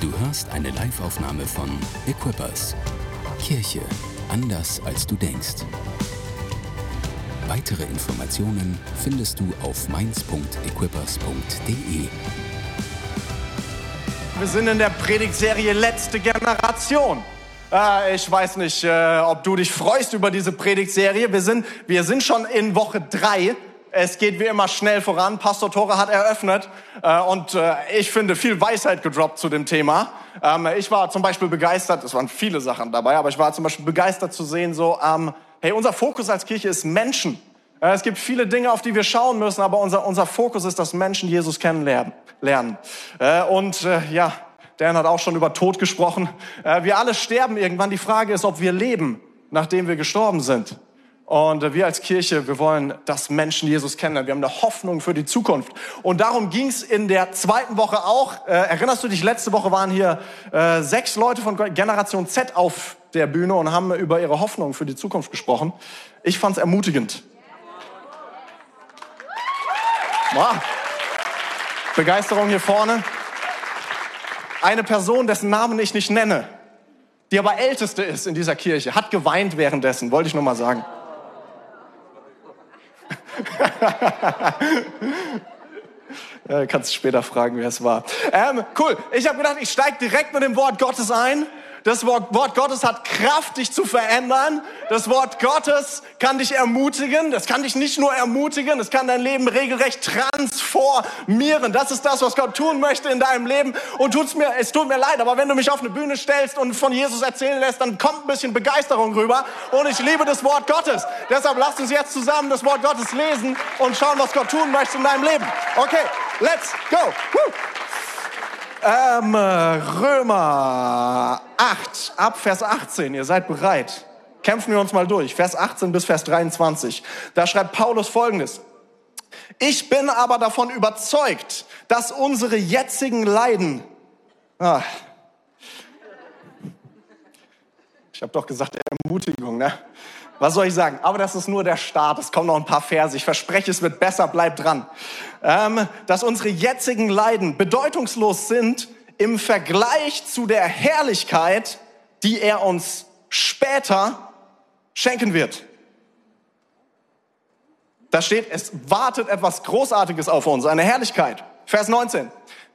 Du hörst eine Live-Aufnahme von Equippers. Kirche anders als du denkst. Weitere Informationen findest du auf mainz.equippers.de. Wir sind in der Predigtserie Letzte Generation. Äh, ich weiß nicht, äh, ob du dich freust über diese Predigtserie. Wir sind, wir sind schon in Woche drei. Es geht wie immer schnell voran. Pastor Tore hat eröffnet äh, und äh, ich finde viel Weisheit gedroppt zu dem Thema. Ähm, ich war zum Beispiel begeistert, es waren viele Sachen dabei, aber ich war zum Beispiel begeistert zu sehen, so, ähm, hey, unser Fokus als Kirche ist Menschen. Äh, es gibt viele Dinge, auf die wir schauen müssen, aber unser, unser Fokus ist, dass Menschen Jesus kennenlernen. Lernen. Äh, und äh, ja, Dan hat auch schon über Tod gesprochen. Äh, wir alle sterben irgendwann. Die Frage ist, ob wir leben, nachdem wir gestorben sind. Und wir als Kirche, wir wollen, dass Menschen Jesus kennen. Wir haben eine Hoffnung für die Zukunft. Und darum ging es in der zweiten Woche auch. Äh, erinnerst du dich, letzte Woche waren hier äh, sechs Leute von Generation Z auf der Bühne und haben über ihre Hoffnung für die Zukunft gesprochen. Ich fand es ermutigend. Wow. Begeisterung hier vorne. Eine Person, dessen Namen ich nicht nenne, die aber älteste ist in dieser Kirche, hat geweint währenddessen, wollte ich nur mal sagen. Ja, kannst später fragen, wer es war. Ähm, cool. Ich habe gedacht, ich steige direkt mit dem Wort Gottes ein. Das Wort, Gottes hat Kraft, dich zu verändern. Das Wort Gottes kann dich ermutigen. Das kann dich nicht nur ermutigen, es kann dein Leben regelrecht transformieren. Das ist das, was Gott tun möchte in deinem Leben. Und tut's mir, es tut mir leid, aber wenn du mich auf eine Bühne stellst und von Jesus erzählen lässt, dann kommt ein bisschen Begeisterung rüber. Und ich liebe das Wort Gottes. Deshalb lasst uns jetzt zusammen das Wort Gottes lesen und schauen, was Gott tun möchte in deinem Leben. Okay, let's go. Woo. Ähm, Römer 8, ab Vers 18, ihr seid bereit. Kämpfen wir uns mal durch. Vers 18 bis Vers 23. Da schreibt Paulus folgendes. Ich bin aber davon überzeugt, dass unsere jetzigen Leiden, ah, ich habe doch gesagt Ermutigung, ne? Was soll ich sagen? Aber das ist nur der Start. Es kommen noch ein paar Verse. Ich verspreche, es wird besser. Bleibt dran. Ähm, dass unsere jetzigen Leiden bedeutungslos sind im Vergleich zu der Herrlichkeit, die er uns später schenken wird. Da steht, es wartet etwas Großartiges auf uns, eine Herrlichkeit. Vers 19.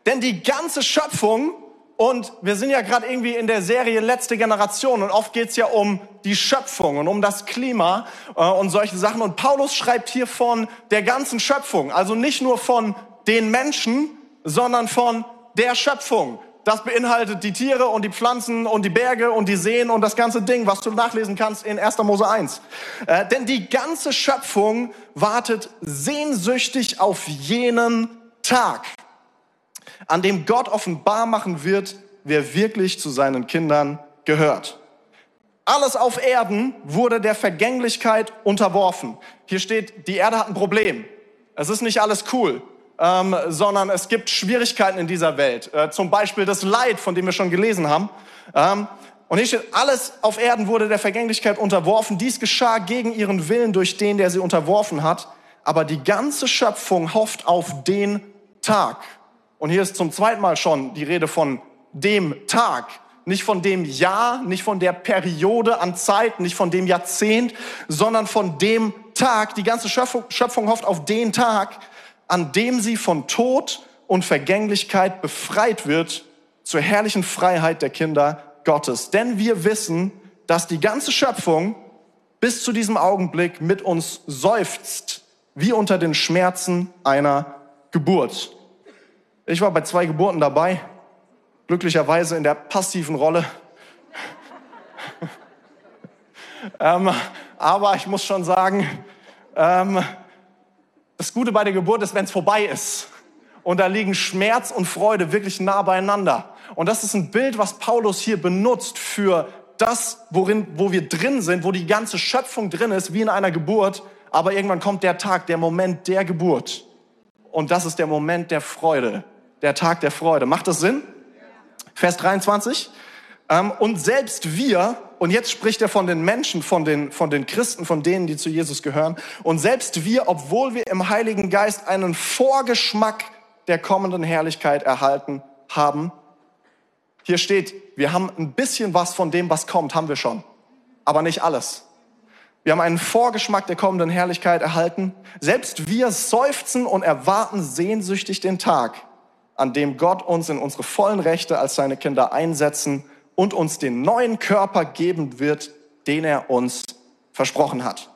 Denn die ganze Schöpfung und wir sind ja gerade irgendwie in der Serie Letzte Generation und oft geht's ja um die Schöpfung und um das Klima äh, und solche Sachen. Und Paulus schreibt hier von der ganzen Schöpfung, also nicht nur von den Menschen, sondern von der Schöpfung. Das beinhaltet die Tiere und die Pflanzen und die Berge und die Seen und das ganze Ding, was du nachlesen kannst in 1. Mose 1. Äh, denn die ganze Schöpfung wartet sehnsüchtig auf jenen Tag an dem Gott offenbar machen wird, wer wirklich zu seinen Kindern gehört. Alles auf Erden wurde der Vergänglichkeit unterworfen. Hier steht, die Erde hat ein Problem. Es ist nicht alles cool, ähm, sondern es gibt Schwierigkeiten in dieser Welt. Äh, zum Beispiel das Leid, von dem wir schon gelesen haben. Ähm, und hier steht, alles auf Erden wurde der Vergänglichkeit unterworfen. Dies geschah gegen ihren Willen durch den, der sie unterworfen hat. Aber die ganze Schöpfung hofft auf den Tag, und hier ist zum zweiten Mal schon die Rede von dem Tag, nicht von dem Jahr, nicht von der Periode an Zeit, nicht von dem Jahrzehnt, sondern von dem Tag. Die ganze Schöpfung, Schöpfung hofft auf den Tag, an dem sie von Tod und Vergänglichkeit befreit wird zur herrlichen Freiheit der Kinder Gottes. Denn wir wissen, dass die ganze Schöpfung bis zu diesem Augenblick mit uns seufzt, wie unter den Schmerzen einer Geburt. Ich war bei zwei Geburten dabei, glücklicherweise in der passiven Rolle. ähm, aber ich muss schon sagen, ähm, das Gute bei der Geburt ist, wenn es vorbei ist. Und da liegen Schmerz und Freude wirklich nah beieinander. Und das ist ein Bild, was Paulus hier benutzt für das, worin, wo wir drin sind, wo die ganze Schöpfung drin ist, wie in einer Geburt. Aber irgendwann kommt der Tag, der Moment der Geburt. Und das ist der Moment der Freude, der Tag der Freude. Macht das Sinn? Vers 23. Ähm, und selbst wir, und jetzt spricht er von den Menschen, von den, von den Christen, von denen, die zu Jesus gehören, und selbst wir, obwohl wir im Heiligen Geist einen Vorgeschmack der kommenden Herrlichkeit erhalten haben, Hier steht, wir haben ein bisschen was von dem, was kommt, haben wir schon, aber nicht alles. Wir haben einen Vorgeschmack der kommenden Herrlichkeit erhalten. Selbst wir seufzen und erwarten sehnsüchtig den Tag, an dem Gott uns in unsere vollen Rechte als seine Kinder einsetzen und uns den neuen Körper geben wird, den er uns versprochen hat.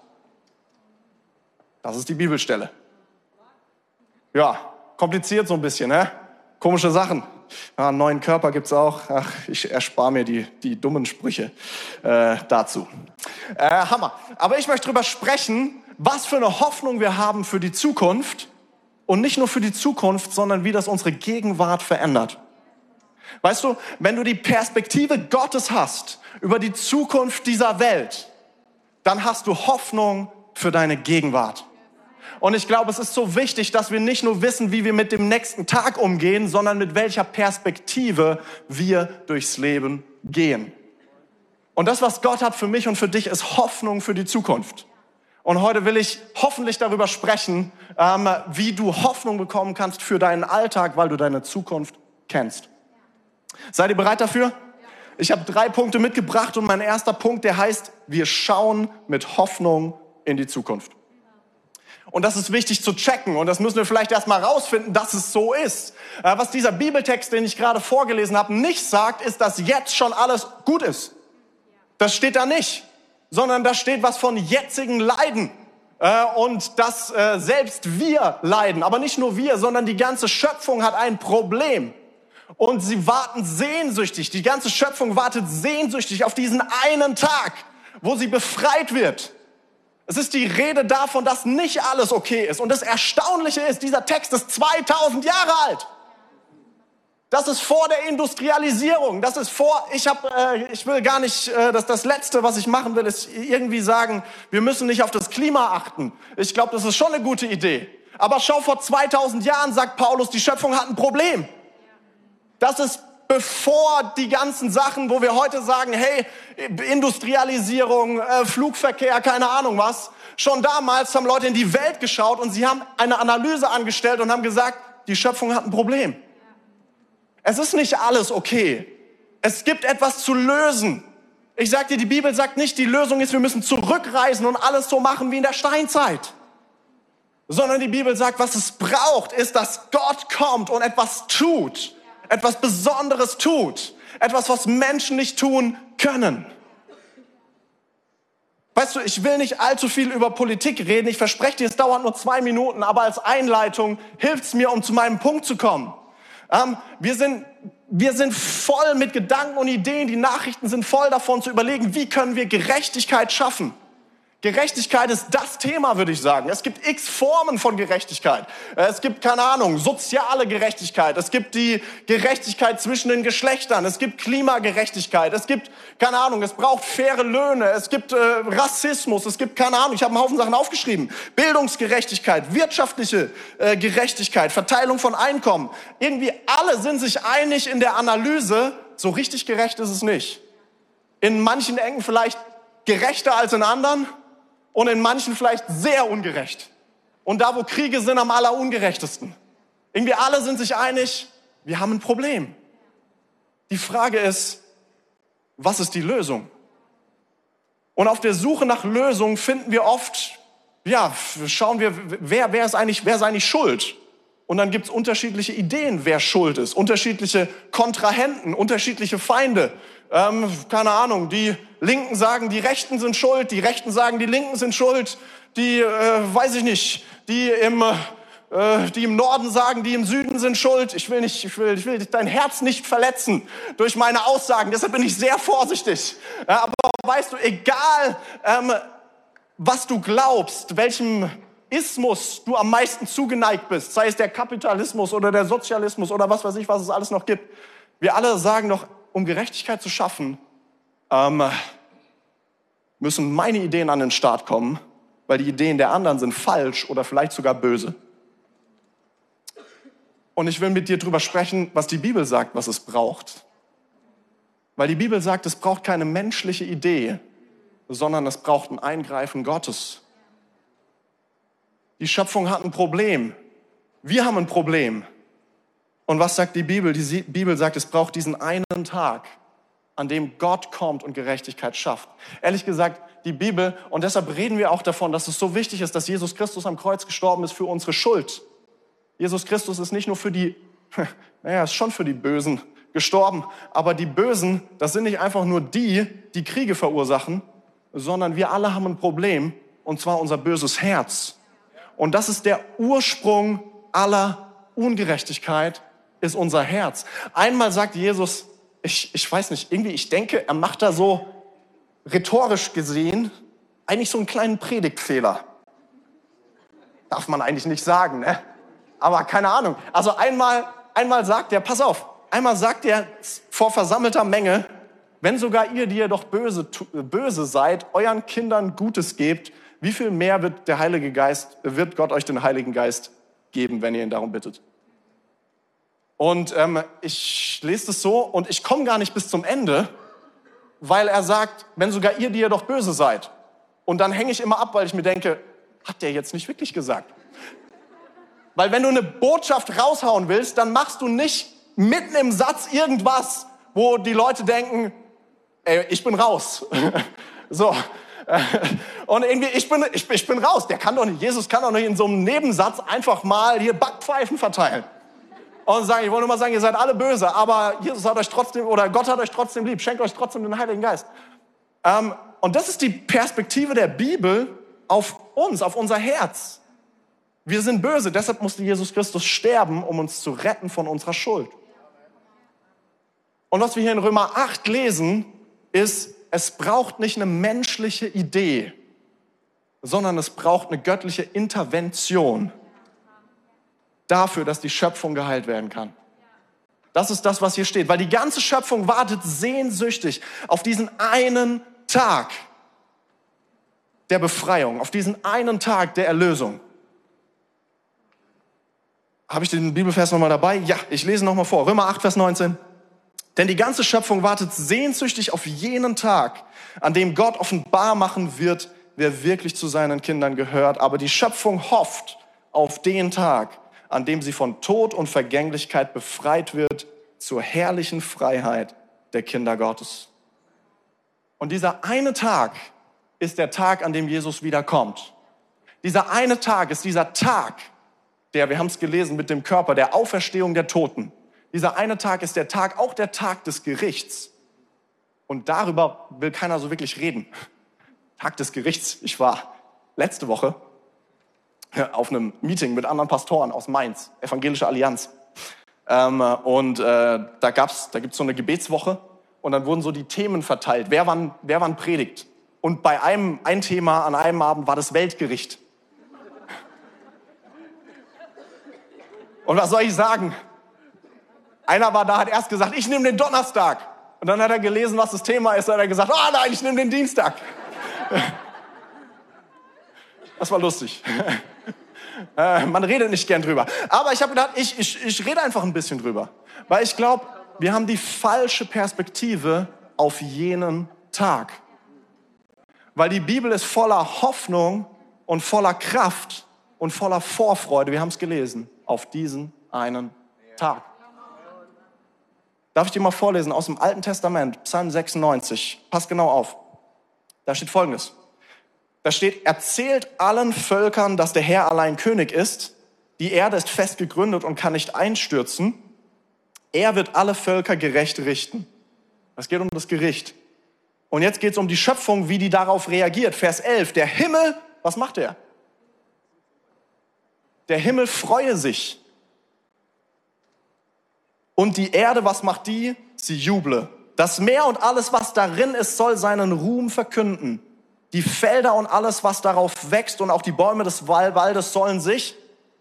Das ist die Bibelstelle. Ja, kompliziert so ein bisschen, ne? Komische Sachen. Ja, einen neuen Körper gibt's auch. Ach, ich erspare mir die, die dummen Sprüche äh, dazu. Äh, Hammer. Aber ich möchte drüber sprechen, was für eine Hoffnung wir haben für die Zukunft. Und nicht nur für die Zukunft, sondern wie das unsere Gegenwart verändert. Weißt du, wenn du die Perspektive Gottes hast über die Zukunft dieser Welt, dann hast du Hoffnung für deine Gegenwart. Und ich glaube, es ist so wichtig, dass wir nicht nur wissen, wie wir mit dem nächsten Tag umgehen, sondern mit welcher Perspektive wir durchs Leben gehen. Und das, was Gott hat für mich und für dich, ist Hoffnung für die Zukunft. Und heute will ich hoffentlich darüber sprechen, ähm, wie du Hoffnung bekommen kannst für deinen Alltag, weil du deine Zukunft kennst. Seid ihr bereit dafür? Ich habe drei Punkte mitgebracht und mein erster Punkt, der heißt, wir schauen mit Hoffnung in die Zukunft. Und das ist wichtig zu checken und das müssen wir vielleicht erstmal rausfinden, dass es so ist. Äh, was dieser Bibeltext, den ich gerade vorgelesen habe, nicht sagt, ist, dass jetzt schon alles gut ist. Das steht da nicht, sondern da steht was von jetzigen Leiden. Äh, und dass äh, selbst wir leiden, aber nicht nur wir, sondern die ganze Schöpfung hat ein Problem. Und sie warten sehnsüchtig, die ganze Schöpfung wartet sehnsüchtig auf diesen einen Tag, wo sie befreit wird es ist die Rede davon, dass nicht alles okay ist. Und das Erstaunliche ist, dieser Text ist 2000 Jahre alt. Das ist vor der Industrialisierung. Das ist vor, ich habe, äh, ich will gar nicht, äh, das, das Letzte, was ich machen will, ist irgendwie sagen, wir müssen nicht auf das Klima achten. Ich glaube, das ist schon eine gute Idee. Aber schau, vor 2000 Jahren sagt Paulus, die Schöpfung hat ein Problem. Das ist bevor die ganzen Sachen, wo wir heute sagen, hey, Industrialisierung, äh, Flugverkehr, keine Ahnung was, schon damals haben Leute in die Welt geschaut und sie haben eine Analyse angestellt und haben gesagt, die Schöpfung hat ein Problem. Es ist nicht alles okay. Es gibt etwas zu lösen. Ich sag dir, die Bibel sagt nicht, die Lösung ist, wir müssen zurückreisen und alles so machen wie in der Steinzeit. Sondern die Bibel sagt, was es braucht, ist, dass Gott kommt und etwas tut etwas Besonderes tut. Etwas, was Menschen nicht tun können. Weißt du, ich will nicht allzu viel über Politik reden. Ich verspreche dir, es dauert nur zwei Minuten, aber als Einleitung hilft es mir, um zu meinem Punkt zu kommen. Ähm, wir, sind, wir sind voll mit Gedanken und Ideen. Die Nachrichten sind voll davon zu überlegen, wie können wir Gerechtigkeit schaffen. Gerechtigkeit ist das Thema, würde ich sagen. Es gibt x Formen von Gerechtigkeit. Es gibt, keine Ahnung, soziale Gerechtigkeit. Es gibt die Gerechtigkeit zwischen den Geschlechtern. Es gibt Klimagerechtigkeit. Es gibt, keine Ahnung, es braucht faire Löhne. Es gibt äh, Rassismus. Es gibt, keine Ahnung, ich habe einen Haufen Sachen aufgeschrieben. Bildungsgerechtigkeit, wirtschaftliche äh, Gerechtigkeit, Verteilung von Einkommen. Irgendwie alle sind sich einig in der Analyse, so richtig gerecht ist es nicht. In manchen Ecken vielleicht gerechter als in anderen und in manchen vielleicht sehr ungerecht. Und da, wo Kriege sind, am allerungerechtesten. Irgendwie alle sind sich einig, wir haben ein Problem. Die Frage ist, was ist die Lösung? Und auf der Suche nach Lösungen finden wir oft, ja, schauen wir, wer, wer, ist, eigentlich, wer ist eigentlich schuld? Und dann gibt es unterschiedliche Ideen, wer schuld ist, unterschiedliche Kontrahenten, unterschiedliche Feinde. Ähm, keine Ahnung, die Linken sagen, die Rechten sind schuld, die Rechten sagen, die Linken sind schuld, die, äh, weiß ich nicht, die im, äh, die im Norden sagen, die im Süden sind schuld. Ich will nicht, ich will, ich will dein Herz nicht verletzen durch meine Aussagen, deshalb bin ich sehr vorsichtig. Ja, aber weißt du, egal, ähm, was du glaubst, welchem Ismus du am meisten zugeneigt bist, sei es der Kapitalismus oder der Sozialismus oder was weiß ich, was es alles noch gibt. Wir alle sagen doch, um Gerechtigkeit zu schaffen, ähm, müssen meine Ideen an den Start kommen, weil die Ideen der anderen sind falsch oder vielleicht sogar böse. Und ich will mit dir darüber sprechen, was die Bibel sagt, was es braucht. Weil die Bibel sagt, es braucht keine menschliche Idee, sondern es braucht ein Eingreifen Gottes. Die Schöpfung hat ein Problem. Wir haben ein Problem. Und was sagt die Bibel? Die Bibel sagt, es braucht diesen einen Tag, an dem Gott kommt und Gerechtigkeit schafft. Ehrlich gesagt, die Bibel, und deshalb reden wir auch davon, dass es so wichtig ist, dass Jesus Christus am Kreuz gestorben ist für unsere Schuld. Jesus Christus ist nicht nur für die, naja, ist schon für die Bösen gestorben, aber die Bösen, das sind nicht einfach nur die, die Kriege verursachen, sondern wir alle haben ein Problem, und zwar unser böses Herz. Und das ist der Ursprung aller Ungerechtigkeit, ist unser Herz. Einmal sagt Jesus, ich, ich weiß nicht, irgendwie, ich denke, er macht da so rhetorisch gesehen eigentlich so einen kleinen Predigtfehler. Darf man eigentlich nicht sagen, ne? Aber keine Ahnung. Also einmal, einmal sagt er, pass auf, einmal sagt er vor versammelter Menge, wenn sogar ihr, die ihr doch böse, böse seid, euren Kindern Gutes gebt, wie viel mehr wird der Heilige Geist, wird Gott euch den Heiligen Geist geben, wenn ihr ihn darum bittet? Und ähm, ich lese das so und ich komme gar nicht bis zum Ende, weil er sagt, wenn sogar ihr, die ihr doch böse seid. Und dann hänge ich immer ab, weil ich mir denke, hat der jetzt nicht wirklich gesagt? Weil wenn du eine Botschaft raushauen willst, dann machst du nicht mitten im Satz irgendwas, wo die Leute denken, ey, ich bin raus. so. Und irgendwie, ich bin, ich, ich bin raus. Der kann doch nicht, Jesus kann doch nicht in so einem Nebensatz einfach mal hier Backpfeifen verteilen. Und sagen, ich wollte nur mal sagen, ihr seid alle böse, aber Jesus hat euch trotzdem, oder Gott hat euch trotzdem lieb, schenkt euch trotzdem den Heiligen Geist. Ähm, und das ist die Perspektive der Bibel auf uns, auf unser Herz. Wir sind böse, deshalb musste Jesus Christus sterben, um uns zu retten von unserer Schuld. Und was wir hier in Römer 8 lesen, ist, es braucht nicht eine menschliche Idee, sondern es braucht eine göttliche Intervention dafür, dass die Schöpfung geheilt werden kann. Das ist das, was hier steht, weil die ganze Schöpfung wartet sehnsüchtig auf diesen einen Tag der Befreiung, auf diesen einen Tag der Erlösung. Habe ich den Bibelvers nochmal dabei? Ja, ich lese nochmal vor. Römer 8, Vers 19. Denn die ganze Schöpfung wartet sehnsüchtig auf jenen Tag, an dem Gott offenbar machen wird, wer wirklich zu seinen Kindern gehört. Aber die Schöpfung hofft auf den Tag, an dem sie von Tod und Vergänglichkeit befreit wird zur herrlichen Freiheit der Kinder Gottes. Und dieser eine Tag ist der Tag, an dem Jesus wiederkommt. Dieser eine Tag ist dieser Tag, der, wir haben es gelesen, mit dem Körper, der Auferstehung der Toten. Dieser eine Tag ist der Tag, auch der Tag des Gerichts. Und darüber will keiner so wirklich reden. Tag des Gerichts. Ich war letzte Woche auf einem Meeting mit anderen Pastoren aus Mainz, Evangelische Allianz. Ähm, und äh, da gab's, da gibt's so eine Gebetswoche und dann wurden so die Themen verteilt. Wer wann, wer wann predigt? Und bei einem ein Thema an einem Abend war das Weltgericht. Und was soll ich sagen? Einer war da, hat erst gesagt, ich nehme den Donnerstag. Und dann hat er gelesen, was das Thema ist, und hat er gesagt, oh nein, ich nehme den Dienstag. Das war lustig. Äh, man redet nicht gern drüber. Aber ich habe gedacht, ich, ich, ich rede einfach ein bisschen drüber. Weil ich glaube, wir haben die falsche Perspektive auf jenen Tag. Weil die Bibel ist voller Hoffnung und voller Kraft und voller Vorfreude, wir haben es gelesen, auf diesen einen Tag. Darf ich dir mal vorlesen aus dem Alten Testament, Psalm 96. Pass genau auf. Da steht Folgendes. Da steht, erzählt allen Völkern, dass der Herr allein König ist. Die Erde ist fest gegründet und kann nicht einstürzen. Er wird alle Völker gerecht richten. Es geht um das Gericht. Und jetzt geht es um die Schöpfung, wie die darauf reagiert. Vers 11. Der Himmel, was macht er? Der Himmel freue sich. Und die Erde, was macht die? Sie juble. Das Meer und alles, was darin ist, soll seinen Ruhm verkünden. Die Felder und alles, was darauf wächst und auch die Bäume des Waldes sollen sich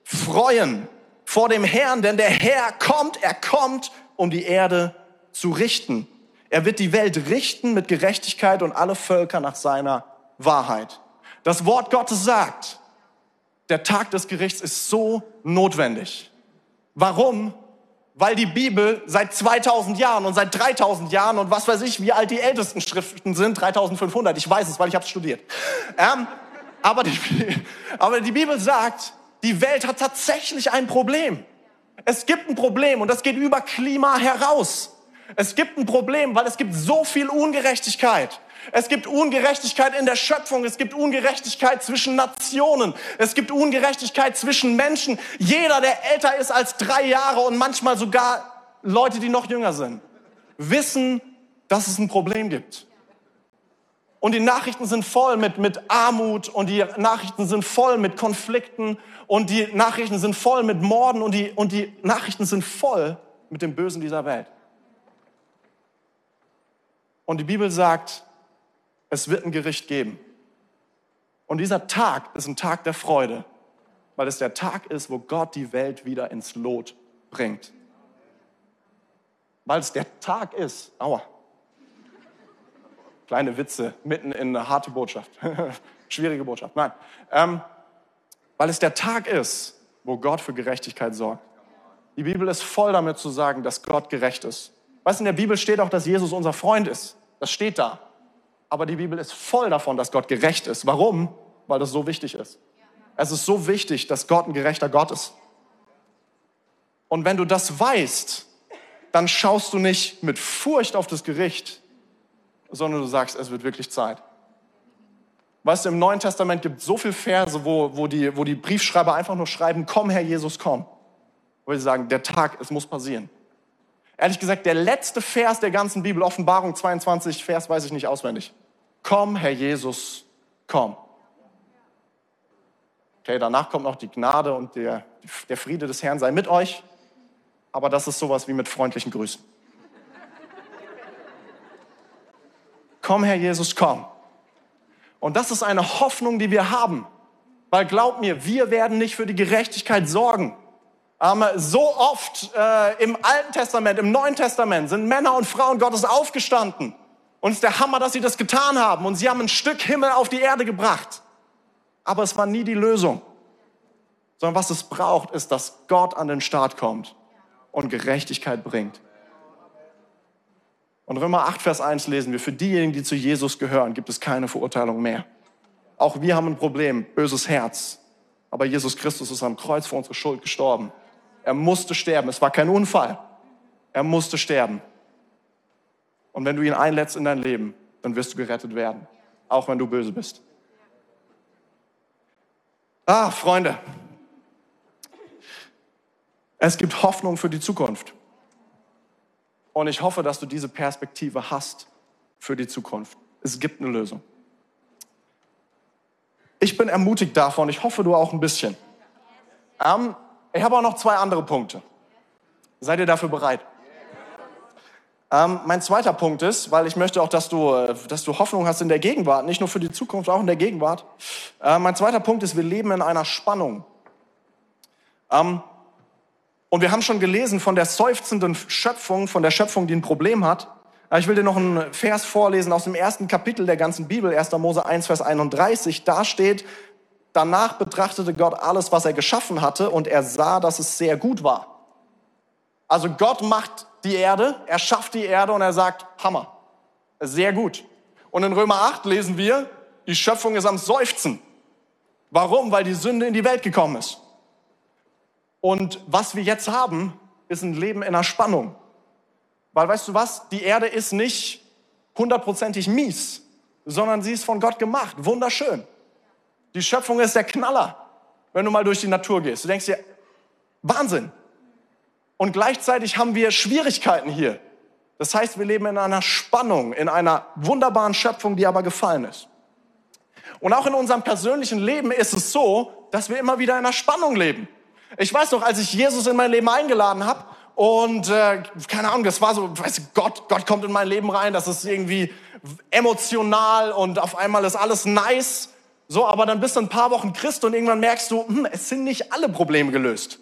freuen vor dem Herrn, denn der Herr kommt, er kommt, um die Erde zu richten. Er wird die Welt richten mit Gerechtigkeit und alle Völker nach seiner Wahrheit. Das Wort Gottes sagt, der Tag des Gerichts ist so notwendig. Warum? Weil die Bibel seit 2000 Jahren und seit 3000 Jahren und was weiß ich, wie alt die ältesten Schriften sind, 3500, ich weiß es, weil ich habe studiert. Ähm, aber, die, aber die Bibel sagt, die Welt hat tatsächlich ein Problem. Es gibt ein Problem und das geht über Klima heraus. Es gibt ein Problem, weil es gibt so viel Ungerechtigkeit. Es gibt Ungerechtigkeit in der Schöpfung. Es gibt Ungerechtigkeit zwischen Nationen. Es gibt Ungerechtigkeit zwischen Menschen. Jeder, der älter ist als drei Jahre und manchmal sogar Leute, die noch jünger sind, wissen, dass es ein Problem gibt. Und die Nachrichten sind voll mit, mit Armut und die Nachrichten sind voll mit Konflikten und die Nachrichten sind voll mit Morden und die, und die Nachrichten sind voll mit dem Bösen dieser Welt. Und die Bibel sagt, es wird ein Gericht geben. Und dieser Tag ist ein Tag der Freude, weil es der Tag ist, wo Gott die Welt wieder ins Lot bringt. Weil es der Tag ist, aua, kleine Witze mitten in eine harte Botschaft, schwierige Botschaft, nein, ähm, weil es der Tag ist, wo Gott für Gerechtigkeit sorgt. Die Bibel ist voll damit zu sagen, dass Gott gerecht ist. Weißt du, in der Bibel steht auch, dass Jesus unser Freund ist. Das steht da. Aber die Bibel ist voll davon, dass Gott gerecht ist. Warum? Weil das so wichtig ist. Es ist so wichtig, dass Gott ein gerechter Gott ist. Und wenn du das weißt, dann schaust du nicht mit Furcht auf das Gericht, sondern du sagst, es wird wirklich Zeit. Weißt du, im Neuen Testament gibt es so viele Verse, wo, wo, die, wo die Briefschreiber einfach nur schreiben, komm Herr Jesus, komm. Wo sie sagen, der Tag, es muss passieren. Ehrlich gesagt, der letzte Vers der ganzen Bibel, Offenbarung 22, Vers weiß ich nicht auswendig. Komm, Herr Jesus, komm. Okay, danach kommt noch die Gnade und der, der Friede des Herrn sei mit euch. Aber das ist sowas wie mit freundlichen Grüßen. komm, Herr Jesus, komm. Und das ist eine Hoffnung, die wir haben. Weil glaub mir, wir werden nicht für die Gerechtigkeit sorgen. Ähm, so oft äh, im Alten Testament, im Neuen Testament sind Männer und Frauen Gottes aufgestanden. Und es ist der Hammer, dass sie das getan haben. Und sie haben ein Stück Himmel auf die Erde gebracht. Aber es war nie die Lösung. Sondern was es braucht, ist, dass Gott an den Start kommt und Gerechtigkeit bringt. Und Römer 8, Vers 1 lesen wir, für diejenigen, die zu Jesus gehören, gibt es keine Verurteilung mehr. Auch wir haben ein Problem, böses Herz. Aber Jesus Christus ist am Kreuz für unsere Schuld gestorben. Er musste sterben. Es war kein Unfall. Er musste sterben. Und wenn du ihn einlädst in dein Leben, dann wirst du gerettet werden. Auch wenn du böse bist. Ah, Freunde. Es gibt Hoffnung für die Zukunft. Und ich hoffe, dass du diese Perspektive hast für die Zukunft. Es gibt eine Lösung. Ich bin ermutigt davon. Ich hoffe, du auch ein bisschen. Ähm, ich habe auch noch zwei andere Punkte. Seid ihr dafür bereit? Ähm, mein zweiter Punkt ist, weil ich möchte auch, dass du, äh, dass du Hoffnung hast in der Gegenwart, nicht nur für die Zukunft, auch in der Gegenwart. Äh, mein zweiter Punkt ist, wir leben in einer Spannung. Ähm, und wir haben schon gelesen von der seufzenden Schöpfung, von der Schöpfung, die ein Problem hat. Äh, ich will dir noch einen Vers vorlesen aus dem ersten Kapitel der ganzen Bibel, 1. Mose 1, Vers 31. Da steht, Danach betrachtete Gott alles, was er geschaffen hatte, und er sah, dass es sehr gut war. Also Gott macht die Erde, er schafft die Erde und er sagt, Hammer, sehr gut. Und in Römer 8 lesen wir, die Schöpfung ist am Seufzen. Warum? Weil die Sünde in die Welt gekommen ist. Und was wir jetzt haben, ist ein Leben in einer Spannung. Weil weißt du was? Die Erde ist nicht hundertprozentig mies, sondern sie ist von Gott gemacht. Wunderschön. Die Schöpfung ist der Knaller, wenn du mal durch die Natur gehst. Du denkst dir, Wahnsinn. Und gleichzeitig haben wir Schwierigkeiten hier. Das heißt, wir leben in einer Spannung, in einer wunderbaren Schöpfung, die aber gefallen ist. Und auch in unserem persönlichen Leben ist es so, dass wir immer wieder in einer Spannung leben. Ich weiß doch, als ich Jesus in mein Leben eingeladen habe und äh, keine Ahnung, das war so, weißt Gott, Gott kommt in mein Leben rein, das ist irgendwie emotional und auf einmal ist alles nice. So, aber dann bist du ein paar Wochen Christ und irgendwann merkst du, hm, es sind nicht alle Probleme gelöst.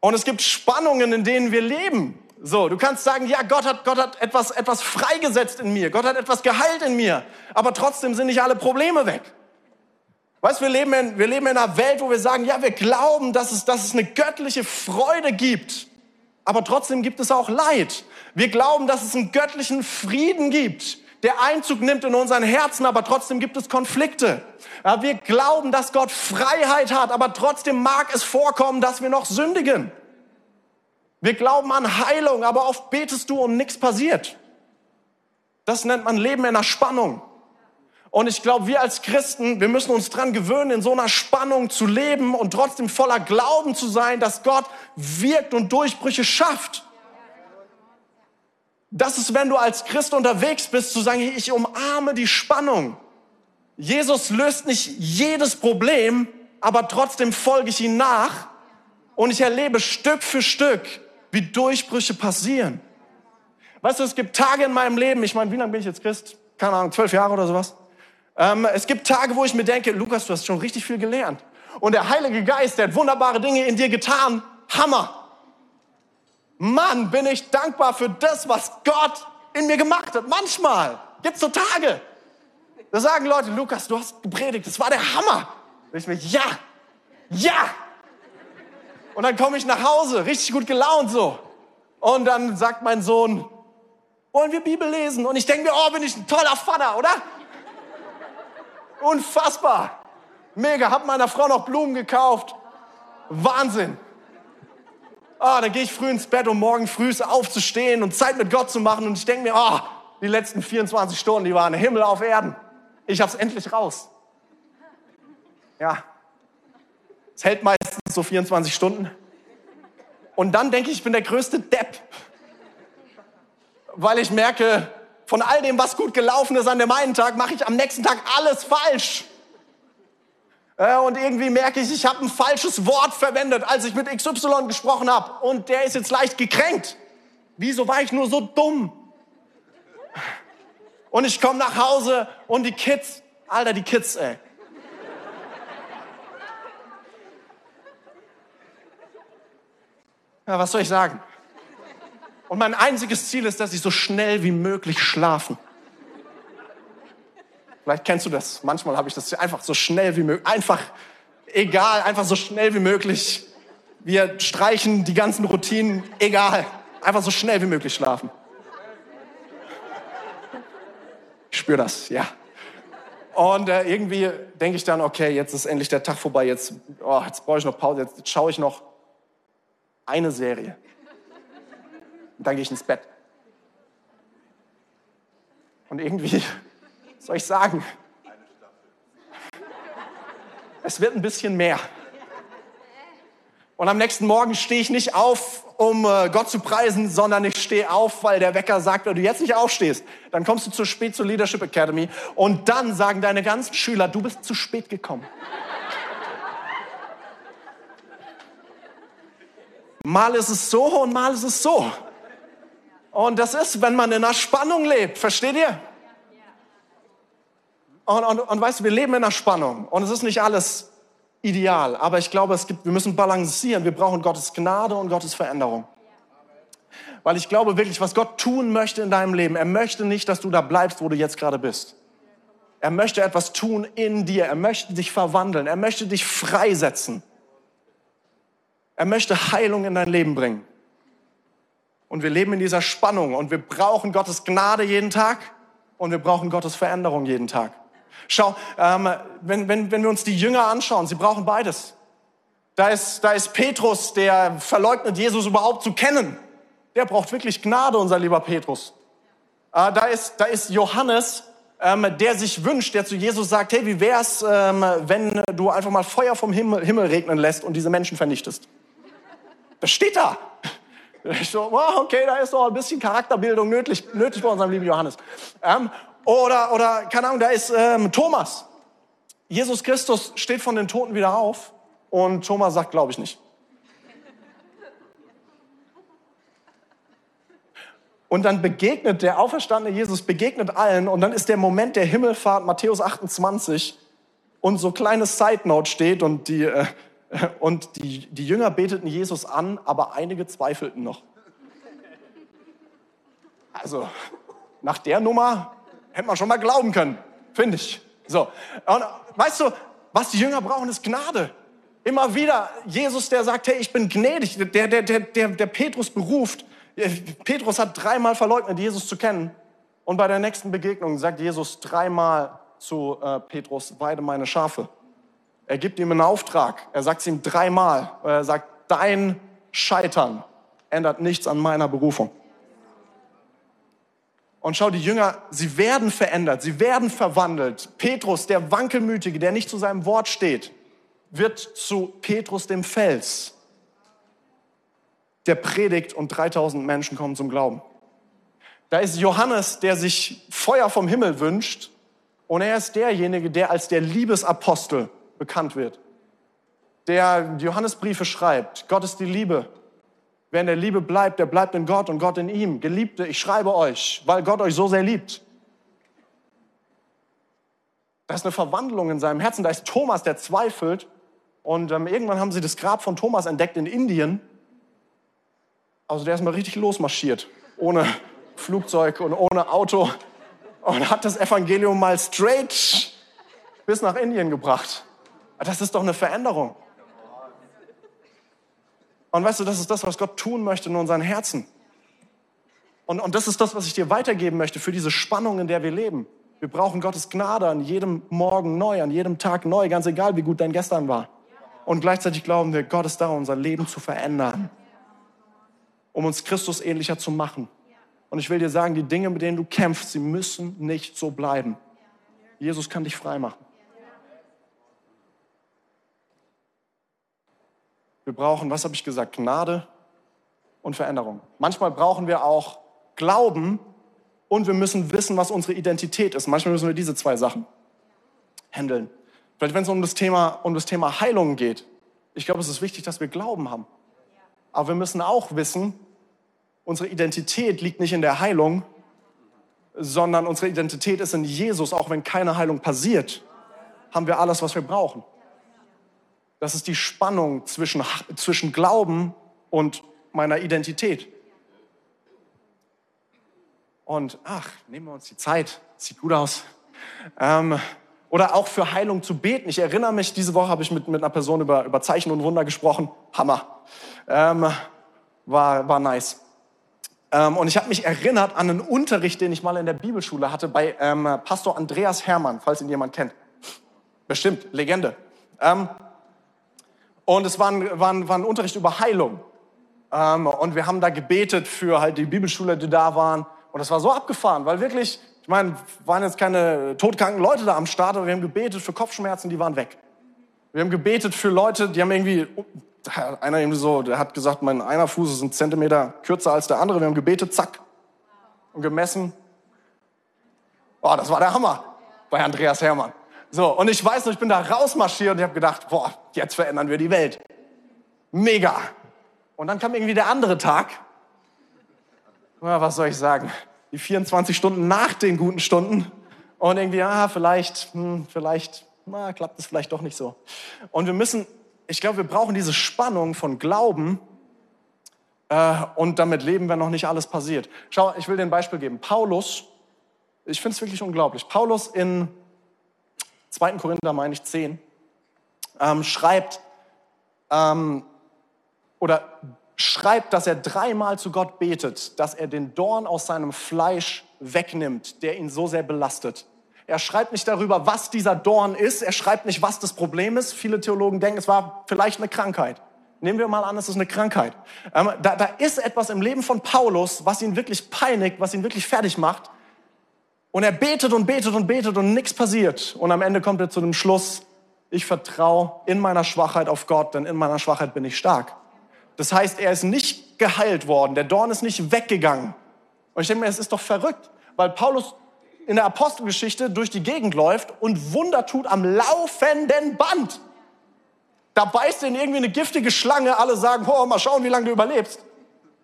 Und es gibt Spannungen, in denen wir leben. So, du kannst sagen, ja, Gott hat, Gott hat etwas, etwas freigesetzt in mir. Gott hat etwas geheilt in mir. Aber trotzdem sind nicht alle Probleme weg. Weißt, wir leben in, wir leben in einer Welt, wo wir sagen, ja, wir glauben, dass es, dass es eine göttliche Freude gibt. Aber trotzdem gibt es auch Leid. Wir glauben, dass es einen göttlichen Frieden gibt der Einzug nimmt in unseren Herzen, aber trotzdem gibt es Konflikte. Ja, wir glauben, dass Gott Freiheit hat, aber trotzdem mag es vorkommen, dass wir noch sündigen. Wir glauben an Heilung, aber oft betest du und nichts passiert. Das nennt man Leben in einer Spannung. Und ich glaube, wir als Christen, wir müssen uns dran gewöhnen, in so einer Spannung zu leben und trotzdem voller Glauben zu sein, dass Gott wirkt und Durchbrüche schafft. Das ist, wenn du als Christ unterwegs bist, zu sagen, ich umarme die Spannung. Jesus löst nicht jedes Problem, aber trotzdem folge ich ihm nach und ich erlebe Stück für Stück, wie Durchbrüche passieren. Weißt du, es gibt Tage in meinem Leben, ich meine, wie lange bin ich jetzt Christ? Keine Ahnung, zwölf Jahre oder sowas. Ähm, es gibt Tage, wo ich mir denke, Lukas, du hast schon richtig viel gelernt. Und der Heilige Geist, der hat wunderbare Dinge in dir getan. Hammer. Mann, bin ich dankbar für das, was Gott in mir gemacht hat. Manchmal gibt's so Tage. Da sagen Leute, Lukas, du hast gepredigt, das war der Hammer. Und ich mir, ja, ja. Und dann komme ich nach Hause, richtig gut gelaunt so. Und dann sagt mein Sohn, wollen wir Bibel lesen? Und ich denke mir, oh, bin ich ein toller Vater, oder? Unfassbar. Mega. Hab meiner Frau noch Blumen gekauft. Wahnsinn. Ah, dann gehe ich früh ins Bett, um morgen früh aufzustehen und Zeit mit Gott zu machen. Und ich denke mir, oh, die letzten 24 Stunden, die waren Himmel auf Erden. Ich hab's endlich raus. Ja. Es hält meistens so 24 Stunden. Und dann denke ich, ich bin der größte Depp. Weil ich merke, von all dem, was gut gelaufen ist an dem einen Tag, mache ich am nächsten Tag alles falsch. Äh, und irgendwie merke ich, ich habe ein falsches Wort verwendet, als ich mit XY gesprochen habe. Und der ist jetzt leicht gekränkt. Wieso war ich nur so dumm? Und ich komme nach Hause und die Kids, Alter, die Kids, ey. Ja, was soll ich sagen? Und mein einziges Ziel ist, dass sie so schnell wie möglich schlafen. Vielleicht kennst du das. Manchmal habe ich das einfach so schnell wie möglich, einfach egal, einfach so schnell wie möglich. Wir streichen die ganzen Routinen, egal. Einfach so schnell wie möglich schlafen. Ich spüre das, ja. Und äh, irgendwie denke ich dann, okay, jetzt ist endlich der Tag vorbei, jetzt, oh, jetzt brauche ich noch Pause, jetzt, jetzt schaue ich noch eine Serie. Und dann gehe ich ins Bett. Und irgendwie, soll ich sagen, es wird ein bisschen mehr. Und am nächsten Morgen stehe ich nicht auf, um äh, Gott zu preisen, sondern ich stehe auf, weil der Wecker sagt, wenn du jetzt nicht aufstehst, dann kommst du zu spät zur Leadership Academy und dann sagen deine ganzen Schüler, du bist zu spät gekommen. Mal ist es so und mal ist es so. Und das ist, wenn man in einer Spannung lebt, versteht ihr? Und, und, und weißt du, wir leben in einer Spannung und es ist nicht alles ideal, aber ich glaube, es gibt, wir müssen balancieren. Wir brauchen Gottes Gnade und Gottes Veränderung. Weil ich glaube wirklich, was Gott tun möchte in deinem Leben, er möchte nicht, dass du da bleibst, wo du jetzt gerade bist. Er möchte etwas tun in dir. Er möchte dich verwandeln. Er möchte dich freisetzen. Er möchte Heilung in dein Leben bringen. Und wir leben in dieser Spannung und wir brauchen Gottes Gnade jeden Tag und wir brauchen Gottes Veränderung jeden Tag. Schau, ähm, wenn, wenn, wenn wir uns die Jünger anschauen, sie brauchen beides. Da ist, da ist Petrus, der verleugnet, Jesus überhaupt zu kennen. Der braucht wirklich Gnade, unser lieber Petrus. Äh, da, ist, da ist Johannes, ähm, der sich wünscht, der zu Jesus sagt, hey, wie wär's, ähm, wenn du einfach mal Feuer vom Himmel, Himmel regnen lässt und diese Menschen vernichtest? Das steht da. Ich so, okay, da ist noch ein bisschen Charakterbildung nötig, nötig bei unserem lieben Johannes. Ähm, oder, oder, keine Ahnung, da ist ähm, Thomas. Jesus Christus steht von den Toten wieder auf und Thomas sagt, glaube ich nicht. Und dann begegnet der auferstandene Jesus, begegnet allen und dann ist der Moment der Himmelfahrt, Matthäus 28, und so kleines Side Note steht und die, äh, und die, die Jünger beteten Jesus an, aber einige zweifelten noch. Also, nach der Nummer hätte man schon mal glauben können, finde ich. So. Und weißt du, was die Jünger brauchen, ist Gnade. Immer wieder Jesus, der sagt, hey, ich bin gnädig, der, der, der, der, der Petrus beruft. Petrus hat dreimal verleugnet, Jesus zu kennen. Und bei der nächsten Begegnung sagt Jesus dreimal zu äh, Petrus, weide meine Schafe. Er gibt ihm einen Auftrag. Er sagt es ihm dreimal. Er sagt, dein Scheitern ändert nichts an meiner Berufung. Und schau, die Jünger, sie werden verändert, sie werden verwandelt. Petrus, der Wankelmütige, der nicht zu seinem Wort steht, wird zu Petrus dem Fels, der predigt und 3000 Menschen kommen zum Glauben. Da ist Johannes, der sich Feuer vom Himmel wünscht und er ist derjenige, der als der Liebesapostel bekannt wird. Der Johannesbriefe schreibt, Gott ist die Liebe. Wer in der Liebe bleibt, der bleibt in Gott und Gott in ihm. Geliebte, ich schreibe euch, weil Gott euch so sehr liebt. Da ist eine Verwandlung in seinem Herzen. Da ist Thomas, der zweifelt. Und ähm, irgendwann haben sie das Grab von Thomas entdeckt in Indien. Also der ist mal richtig losmarschiert, ohne Flugzeug und ohne Auto und hat das Evangelium mal straight bis nach Indien gebracht. Das ist doch eine Veränderung. Und weißt du, das ist das, was Gott tun möchte in unseren Herzen. Und, und das ist das, was ich dir weitergeben möchte für diese Spannung, in der wir leben. Wir brauchen Gottes Gnade an jedem Morgen neu, an jedem Tag neu, ganz egal, wie gut dein gestern war. Und gleichzeitig glauben wir, Gott ist da, unser Leben zu verändern, um uns Christus ähnlicher zu machen. Und ich will dir sagen, die Dinge, mit denen du kämpfst, sie müssen nicht so bleiben. Jesus kann dich frei machen. Wir brauchen, was habe ich gesagt, Gnade und Veränderung. Manchmal brauchen wir auch Glauben und wir müssen wissen, was unsere Identität ist. Manchmal müssen wir diese zwei Sachen handeln. Vielleicht wenn es um das Thema, um das Thema Heilung geht. Ich glaube, es ist wichtig, dass wir Glauben haben. Aber wir müssen auch wissen, unsere Identität liegt nicht in der Heilung, sondern unsere Identität ist in Jesus. Auch wenn keine Heilung passiert, haben wir alles, was wir brauchen. Das ist die Spannung zwischen, zwischen Glauben und meiner Identität. Und ach, nehmen wir uns die Zeit, sieht gut aus. Ähm, oder auch für Heilung zu beten. Ich erinnere mich, diese Woche habe ich mit, mit einer Person über, über Zeichen und Wunder gesprochen. Hammer. Ähm, war, war nice. Ähm, und ich habe mich erinnert an einen Unterricht, den ich mal in der Bibelschule hatte bei ähm, Pastor Andreas Hermann, falls ihn jemand kennt. Bestimmt, Legende. Und es war ein, war, ein, war ein Unterricht über Heilung. Ähm, und wir haben da gebetet für halt die Bibelschule, die da waren. Und das war so abgefahren, weil wirklich, ich meine, waren jetzt keine todkranken Leute da am Start, aber wir haben gebetet für Kopfschmerzen, die waren weg. Wir haben gebetet für Leute, die haben irgendwie, einer irgendwie so, der hat gesagt, mein einer Fuß ist ein Zentimeter kürzer als der andere. Wir haben gebetet, zack, und gemessen. Oh, das war der Hammer bei Andreas Hermann. So, und ich weiß noch, ich bin da rausmarschiert und ich habe gedacht, boah, jetzt verändern wir die Welt. Mega. Und dann kam irgendwie der andere Tag. Ja, was soll ich sagen? Die 24 Stunden nach den guten Stunden. Und irgendwie, ah, vielleicht, hm, vielleicht, na, klappt es vielleicht doch nicht so. Und wir müssen, ich glaube, wir brauchen diese Spannung von Glauben äh, und damit leben, wenn noch nicht alles passiert. Schau, ich will dir ein Beispiel geben. Paulus, ich finde es wirklich unglaublich. Paulus in 2. Korinther, meine ich, 10, ähm, schreibt, ähm, oder schreibt, dass er dreimal zu Gott betet, dass er den Dorn aus seinem Fleisch wegnimmt, der ihn so sehr belastet. Er schreibt nicht darüber, was dieser Dorn ist. Er schreibt nicht, was das Problem ist. Viele Theologen denken, es war vielleicht eine Krankheit. Nehmen wir mal an, es ist eine Krankheit. Ähm, da, da ist etwas im Leben von Paulus, was ihn wirklich peinigt, was ihn wirklich fertig macht. Und er betet und betet und betet und nichts passiert. Und am Ende kommt er zu dem Schluss, ich vertraue in meiner Schwachheit auf Gott, denn in meiner Schwachheit bin ich stark. Das heißt, er ist nicht geheilt worden, der Dorn ist nicht weggegangen. Und ich denke mir, es ist doch verrückt, weil Paulus in der Apostelgeschichte durch die Gegend läuft und Wunder tut am laufenden Band. Da beißt ihn irgendwie eine giftige Schlange, alle sagen, oh, mal schauen, wie lange du überlebst.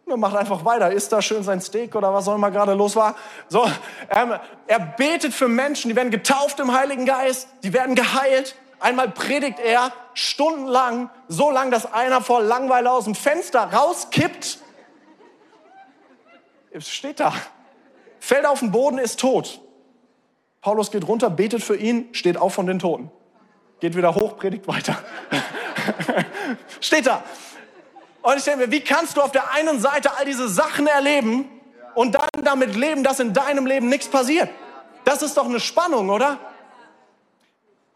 Und er macht einfach weiter, isst da schön sein Steak oder was auch immer gerade los war. So, ähm, er betet für Menschen, die werden getauft im Heiligen Geist, die werden geheilt. Einmal predigt er stundenlang, so lang, dass einer vor Langweile aus dem Fenster rauskippt. Es steht da. Fällt auf den Boden, ist tot. Paulus geht runter, betet für ihn, steht auf von den Toten. Geht wieder hoch, predigt weiter. steht da. Und ich denke mir, wie kannst du auf der einen Seite all diese Sachen erleben und dann damit leben, dass in deinem Leben nichts passiert. Das ist doch eine Spannung, oder?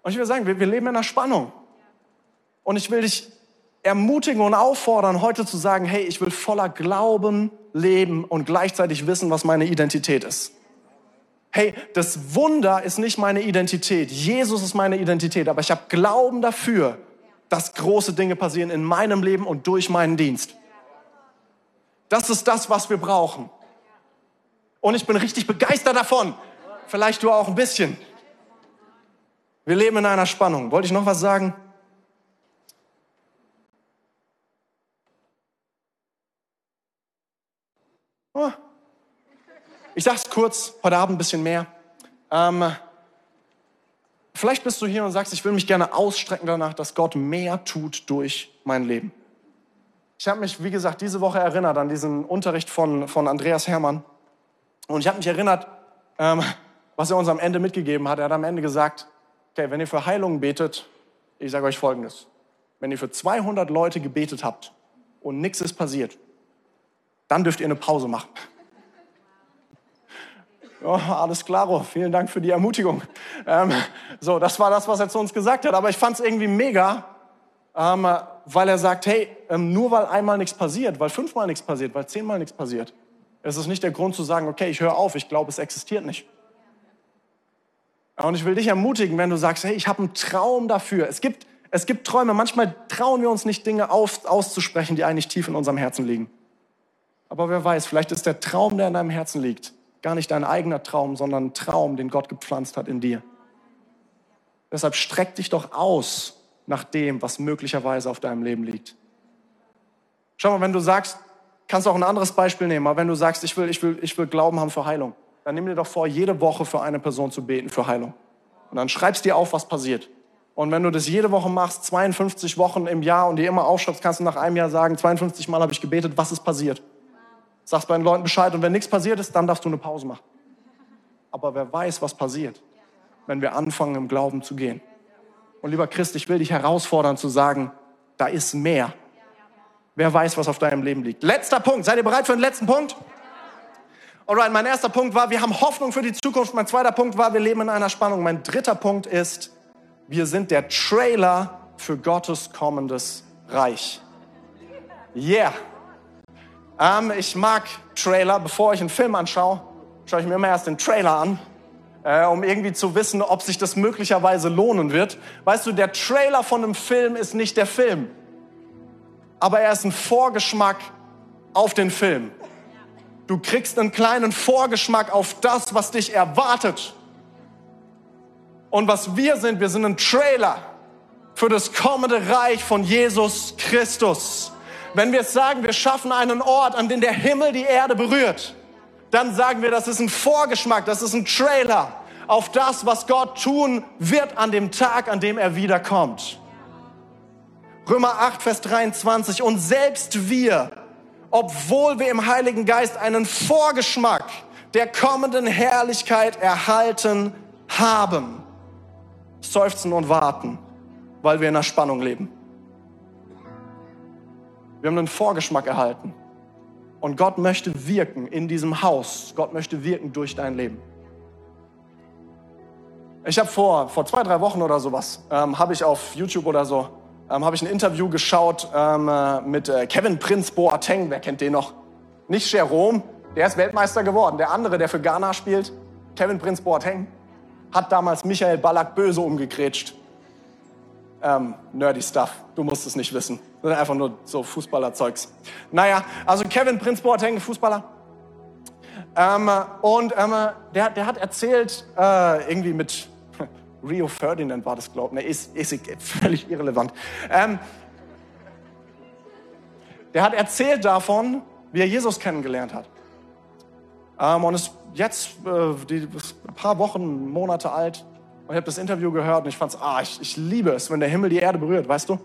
Und ich will sagen, wir, wir leben in einer Spannung. Und ich will dich ermutigen und auffordern, heute zu sagen, hey, ich will voller Glauben leben und gleichzeitig wissen, was meine Identität ist. Hey, das Wunder ist nicht meine Identität. Jesus ist meine Identität. Aber ich habe Glauben dafür, dass große Dinge passieren in meinem Leben und durch meinen Dienst. Das ist das, was wir brauchen. Und ich bin richtig begeistert davon. Vielleicht du auch ein bisschen. Wir leben in einer Spannung. Wollte ich noch was sagen? Oh. Ich sage es kurz, heute Abend ein bisschen mehr. Ähm, vielleicht bist du hier und sagst, ich will mich gerne ausstrecken danach, dass Gott mehr tut durch mein Leben. Ich habe mich, wie gesagt, diese Woche erinnert an diesen Unterricht von, von Andreas Hermann. Und ich habe mich erinnert, ähm, was er uns am Ende mitgegeben hat. Er hat am Ende gesagt, okay, wenn ihr für Heilung betet, ich sage euch Folgendes. Wenn ihr für 200 Leute gebetet habt und nichts ist passiert, dann dürft ihr eine Pause machen. Oh, alles klaro, vielen Dank für die Ermutigung. Ähm, so, das war das, was er zu uns gesagt hat. Aber ich fand es irgendwie mega, ähm, weil er sagt, hey, ähm, nur weil einmal nichts passiert, weil fünfmal nichts passiert, weil zehnmal nichts passiert, ist es nicht der Grund zu sagen, okay, ich höre auf, ich glaube, es existiert nicht. Und ich will dich ermutigen, wenn du sagst, hey, ich habe einen Traum dafür. Es gibt, es gibt Träume. Manchmal trauen wir uns nicht, Dinge auf, auszusprechen, die eigentlich tief in unserem Herzen liegen. Aber wer weiß, vielleicht ist der Traum, der in deinem Herzen liegt, gar nicht dein eigener Traum, sondern ein Traum, den Gott gepflanzt hat in dir. Deshalb streck dich doch aus nach dem, was möglicherweise auf deinem Leben liegt. Schau mal, wenn du sagst, kannst du auch ein anderes Beispiel nehmen, aber wenn du sagst, ich will, ich will, ich will Glauben haben für Heilung, dann nimm dir doch vor, jede Woche für eine Person zu beten für Heilung. Und dann schreibst dir auf, was passiert. Und wenn du das jede Woche machst, 52 Wochen im Jahr und dir immer aufschreibst, kannst du nach einem Jahr sagen, 52 Mal habe ich gebetet, was ist passiert? Sagst bei den Leuten Bescheid und wenn nichts passiert ist, dann darfst du eine Pause machen. Aber wer weiß, was passiert, wenn wir anfangen, im Glauben zu gehen. Und lieber Christ, ich will dich herausfordern zu sagen, da ist mehr. Wer weiß, was auf deinem Leben liegt. Letzter Punkt. Seid ihr bereit für den letzten Punkt? Alright, mein erster Punkt war, wir haben Hoffnung für die Zukunft. Mein zweiter Punkt war, wir leben in einer Spannung. Mein dritter Punkt ist, wir sind der Trailer für Gottes kommendes Reich. Yeah. Ähm, ich mag Trailer. Bevor ich einen Film anschaue, schaue ich mir immer erst den Trailer an, äh, um irgendwie zu wissen, ob sich das möglicherweise lohnen wird. Weißt du, der Trailer von einem Film ist nicht der Film aber er ist ein Vorgeschmack auf den Film. Du kriegst einen kleinen Vorgeschmack auf das, was dich erwartet. Und was wir sind, wir sind ein Trailer für das kommende Reich von Jesus Christus. Wenn wir sagen, wir schaffen einen Ort, an dem der Himmel die Erde berührt, dann sagen wir, das ist ein Vorgeschmack, das ist ein Trailer auf das, was Gott tun wird an dem Tag, an dem er wiederkommt. Römer 8, Vers 23. Und selbst wir, obwohl wir im Heiligen Geist einen Vorgeschmack der kommenden Herrlichkeit erhalten haben, seufzen und warten, weil wir in der Spannung leben. Wir haben einen Vorgeschmack erhalten. Und Gott möchte wirken in diesem Haus. Gott möchte wirken durch dein Leben. Ich habe vor, vor zwei, drei Wochen oder sowas, ähm, habe ich auf YouTube oder so ähm, habe ich ein Interview geschaut ähm, äh, mit äh, Kevin Prince Boateng. Wer kennt den noch? Nicht Jerome, der ist Weltmeister geworden. Der andere, der für Ghana spielt, Kevin Prince Boateng, hat damals Michael Ballack böse umgegrätscht. Ähm, nerdy Stuff, du musst es nicht wissen. Das ist einfach nur so Fußballerzeugs. Naja, also Kevin Prince Boateng, Fußballer. Ähm, und ähm, der, der hat erzählt, äh, irgendwie mit Rio Ferdinand war das, glaube ich. Ne, ist, ist völlig irrelevant. Ähm, der hat erzählt davon, wie er Jesus kennengelernt hat. Ähm, und ist jetzt äh, die, ein paar Wochen, Monate alt. Und ich habe das Interview gehört und ich fand es, ah, ich, ich liebe es, wenn der Himmel die Erde berührt, weißt du?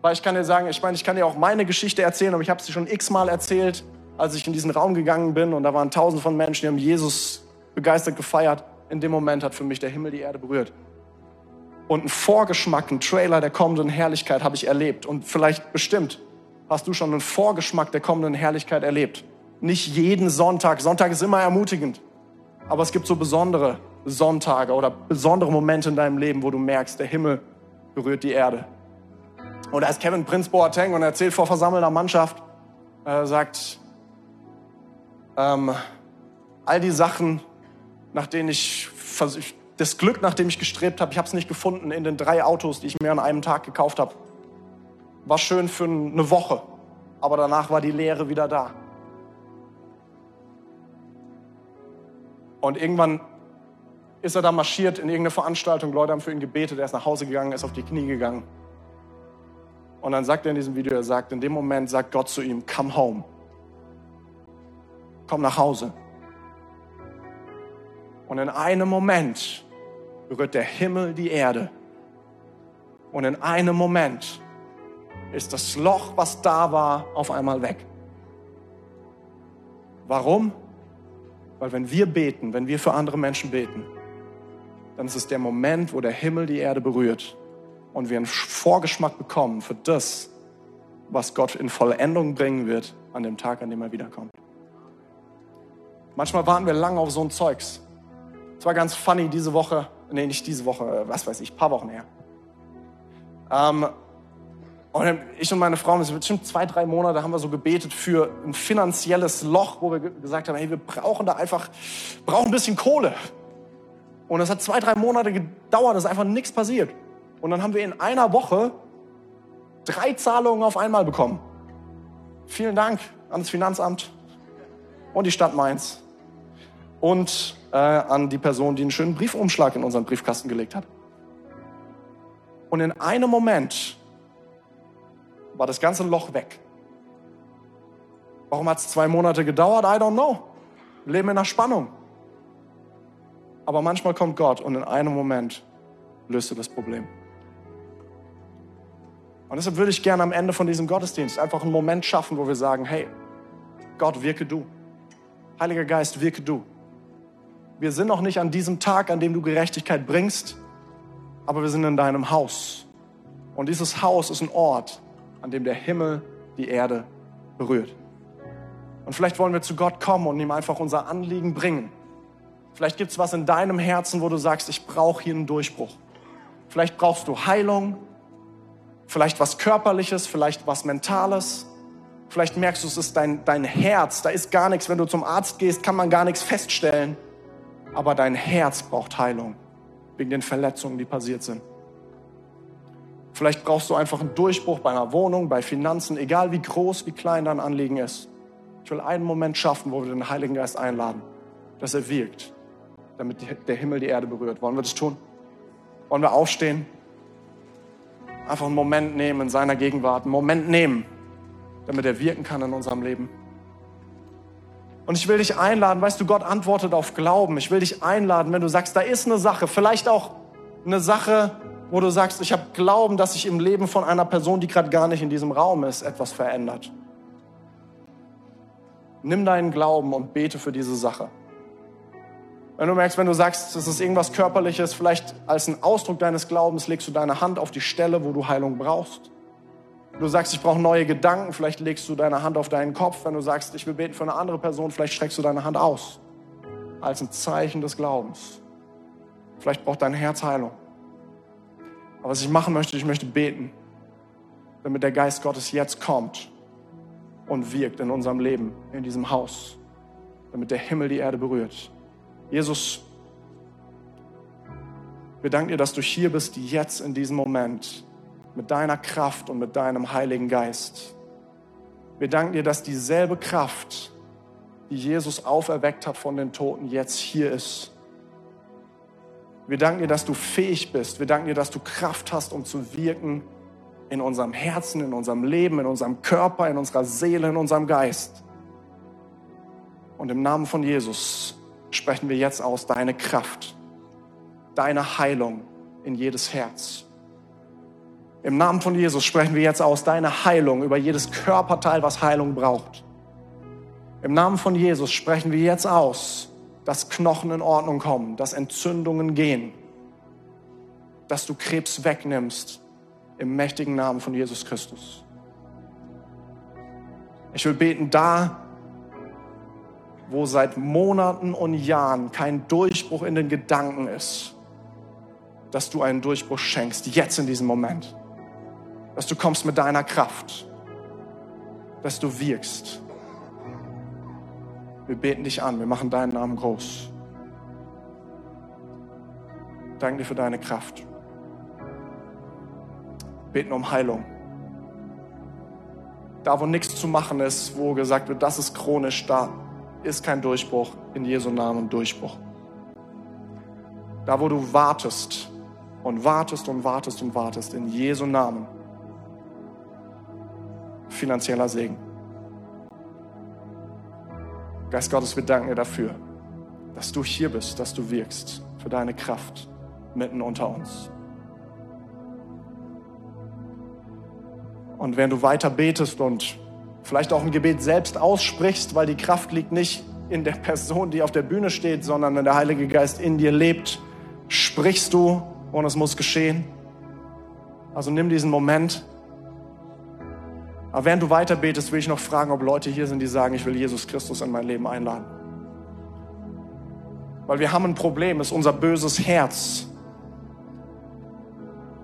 Weil ich kann dir sagen, ich meine, ich kann dir auch meine Geschichte erzählen, aber ich habe sie schon x-mal erzählt, als ich in diesen Raum gegangen bin und da waren tausende von Menschen, die haben Jesus begeistert gefeiert in dem Moment hat für mich der Himmel die Erde berührt. Und ein Vorgeschmack, ein Trailer der kommenden Herrlichkeit habe ich erlebt. Und vielleicht bestimmt hast du schon einen Vorgeschmack der kommenden Herrlichkeit erlebt. nicht jeden Sonntag. Sonntag ist immer ermutigend. Aber es gibt so besondere Sonntage oder besondere Momente in deinem Leben, wo du merkst, der Himmel berührt die Erde. Und da ist Kevin Prince Boateng und er erzählt vor versammelter Mannschaft, er sagt, ähm, all die Sachen, nach denen ich, das Glück, nach dem ich gestrebt habe, ich habe es nicht gefunden in den drei Autos, die ich mir an einem Tag gekauft habe. War schön für eine Woche, aber danach war die Leere wieder da. Und irgendwann ist er da marschiert in irgendeine Veranstaltung, Leute haben für ihn gebetet, er ist nach Hause gegangen, er ist auf die Knie gegangen. Und dann sagt er in diesem Video, er sagt, in dem Moment sagt Gott zu ihm, come home. Komm nach Hause. Und in einem Moment berührt der Himmel die Erde. Und in einem Moment ist das Loch, was da war, auf einmal weg. Warum? Weil wenn wir beten, wenn wir für andere Menschen beten, dann ist es der Moment, wo der Himmel die Erde berührt und wir einen Vorgeschmack bekommen für das, was Gott in Vollendung bringen wird an dem Tag, an dem er wiederkommt. Manchmal warten wir lange auf so ein Zeugs. Es war ganz funny diese Woche, nee, nicht diese Woche, was weiß ich, paar Wochen her. Ähm, und ich und meine Frau, das bestimmt zwei, drei Monate, haben wir so gebetet für ein finanzielles Loch, wo wir gesagt haben, hey, wir brauchen da einfach, brauchen ein bisschen Kohle. Und es hat zwei, drei Monate gedauert, es ist einfach nichts passiert. Und dann haben wir in einer Woche drei Zahlungen auf einmal bekommen. Vielen Dank an das Finanzamt und die Stadt Mainz und äh, an die Person, die einen schönen Briefumschlag in unseren Briefkasten gelegt hat. Und in einem Moment war das ganze Loch weg. Warum hat es zwei Monate gedauert? I don't know. Wir leben in einer Spannung. Aber manchmal kommt Gott und in einem Moment löst er das Problem. Und deshalb würde ich gerne am Ende von diesem Gottesdienst einfach einen Moment schaffen, wo wir sagen, hey, Gott, wirke du. Heiliger Geist, wirke du. Wir sind noch nicht an diesem Tag, an dem du Gerechtigkeit bringst, aber wir sind in deinem Haus. Und dieses Haus ist ein Ort, an dem der Himmel die Erde berührt. Und vielleicht wollen wir zu Gott kommen und ihm einfach unser Anliegen bringen. Vielleicht gibt es was in deinem Herzen, wo du sagst, ich brauche hier einen Durchbruch. Vielleicht brauchst du Heilung, vielleicht was Körperliches, vielleicht was Mentales. Vielleicht merkst du, es ist dein, dein Herz, da ist gar nichts. Wenn du zum Arzt gehst, kann man gar nichts feststellen. Aber dein Herz braucht Heilung wegen den Verletzungen, die passiert sind. Vielleicht brauchst du einfach einen Durchbruch bei einer Wohnung, bei Finanzen, egal wie groß, wie klein dein Anliegen ist. Ich will einen Moment schaffen, wo wir den Heiligen Geist einladen, dass er wirkt, damit der Himmel die Erde berührt. Wollen wir das tun? Wollen wir aufstehen? Einfach einen Moment nehmen in seiner Gegenwart, einen Moment nehmen, damit er wirken kann in unserem Leben. Und ich will dich einladen, weißt du, Gott antwortet auf Glauben. Ich will dich einladen, wenn du sagst, da ist eine Sache, vielleicht auch eine Sache, wo du sagst, ich habe Glauben, dass sich im Leben von einer Person, die gerade gar nicht in diesem Raum ist, etwas verändert. Nimm deinen Glauben und bete für diese Sache. Wenn du merkst, wenn du sagst, es ist irgendwas Körperliches, vielleicht als ein Ausdruck deines Glaubens legst du deine Hand auf die Stelle, wo du Heilung brauchst. Du sagst, ich brauche neue Gedanken, vielleicht legst du deine Hand auf deinen Kopf. Wenn du sagst, ich will beten für eine andere Person, vielleicht streckst du deine Hand aus. Als ein Zeichen des Glaubens. Vielleicht braucht dein Herz Heilung. Aber was ich machen möchte, ich möchte beten, damit der Geist Gottes jetzt kommt und wirkt in unserem Leben, in diesem Haus, damit der Himmel die Erde berührt. Jesus, wir danken dir, dass du hier bist, jetzt in diesem Moment, mit deiner Kraft und mit deinem Heiligen Geist. Wir danken dir, dass dieselbe Kraft, die Jesus auferweckt hat von den Toten, jetzt hier ist wir danken dir, dass du fähig bist. Wir danken dir, dass du Kraft hast, um zu wirken in unserem Herzen, in unserem Leben, in unserem Körper, in unserer Seele, in unserem Geist. Und im Namen von Jesus sprechen wir jetzt aus deine Kraft, deine Heilung in jedes Herz. Im Namen von Jesus sprechen wir jetzt aus deine Heilung über jedes Körperteil, was Heilung braucht. Im Namen von Jesus sprechen wir jetzt aus dass Knochen in Ordnung kommen, dass Entzündungen gehen, dass du Krebs wegnimmst im mächtigen Namen von Jesus Christus. Ich will beten, da, wo seit Monaten und Jahren kein Durchbruch in den Gedanken ist, dass du einen Durchbruch schenkst, jetzt in diesem Moment. Dass du kommst mit deiner Kraft, dass du wirkst. Wir beten dich an, wir machen deinen Namen groß. Danke dir für deine Kraft. Beten um Heilung. Da, wo nichts zu machen ist, wo gesagt wird, das ist chronisch, da ist kein Durchbruch. In Jesu Namen Durchbruch. Da, wo du wartest und wartest und wartest und wartest, in Jesu Namen finanzieller Segen. Geist Gottes, wir danken dir dafür, dass du hier bist, dass du wirkst, für deine Kraft mitten unter uns. Und wenn du weiter betest und vielleicht auch ein Gebet selbst aussprichst, weil die Kraft liegt nicht in der Person, die auf der Bühne steht, sondern wenn der Heilige Geist in dir lebt, sprichst du und es muss geschehen. Also nimm diesen Moment. Aber während du weiter betest, will ich noch fragen, ob Leute hier sind, die sagen, ich will Jesus Christus in mein Leben einladen. Weil wir haben ein Problem, ist unser böses Herz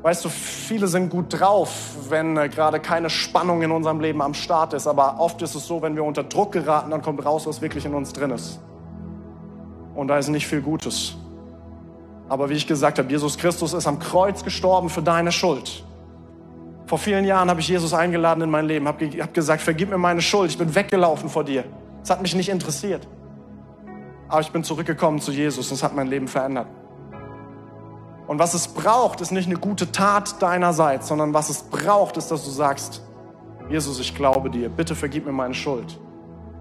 Weißt du, viele sind gut drauf, wenn äh, gerade keine Spannung in unserem Leben am Start ist. Aber oft ist es so, wenn wir unter Druck geraten, dann kommt raus, was wirklich in uns drin ist. Und da ist nicht viel Gutes. Aber wie ich gesagt habe, Jesus Christus ist am Kreuz gestorben für deine Schuld. Vor vielen Jahren habe ich Jesus eingeladen in mein Leben, habe hab gesagt, vergib mir meine Schuld, ich bin weggelaufen vor dir. Es hat mich nicht interessiert. Aber ich bin zurückgekommen zu Jesus und es hat mein Leben verändert. Und was es braucht, ist nicht eine gute Tat deinerseits, sondern was es braucht, ist, dass du sagst, Jesus, ich glaube dir, bitte vergib mir meine Schuld.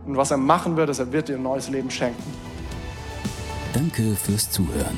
Und was er machen wird, ist, er wird dir ein neues Leben schenken. Danke fürs Zuhören.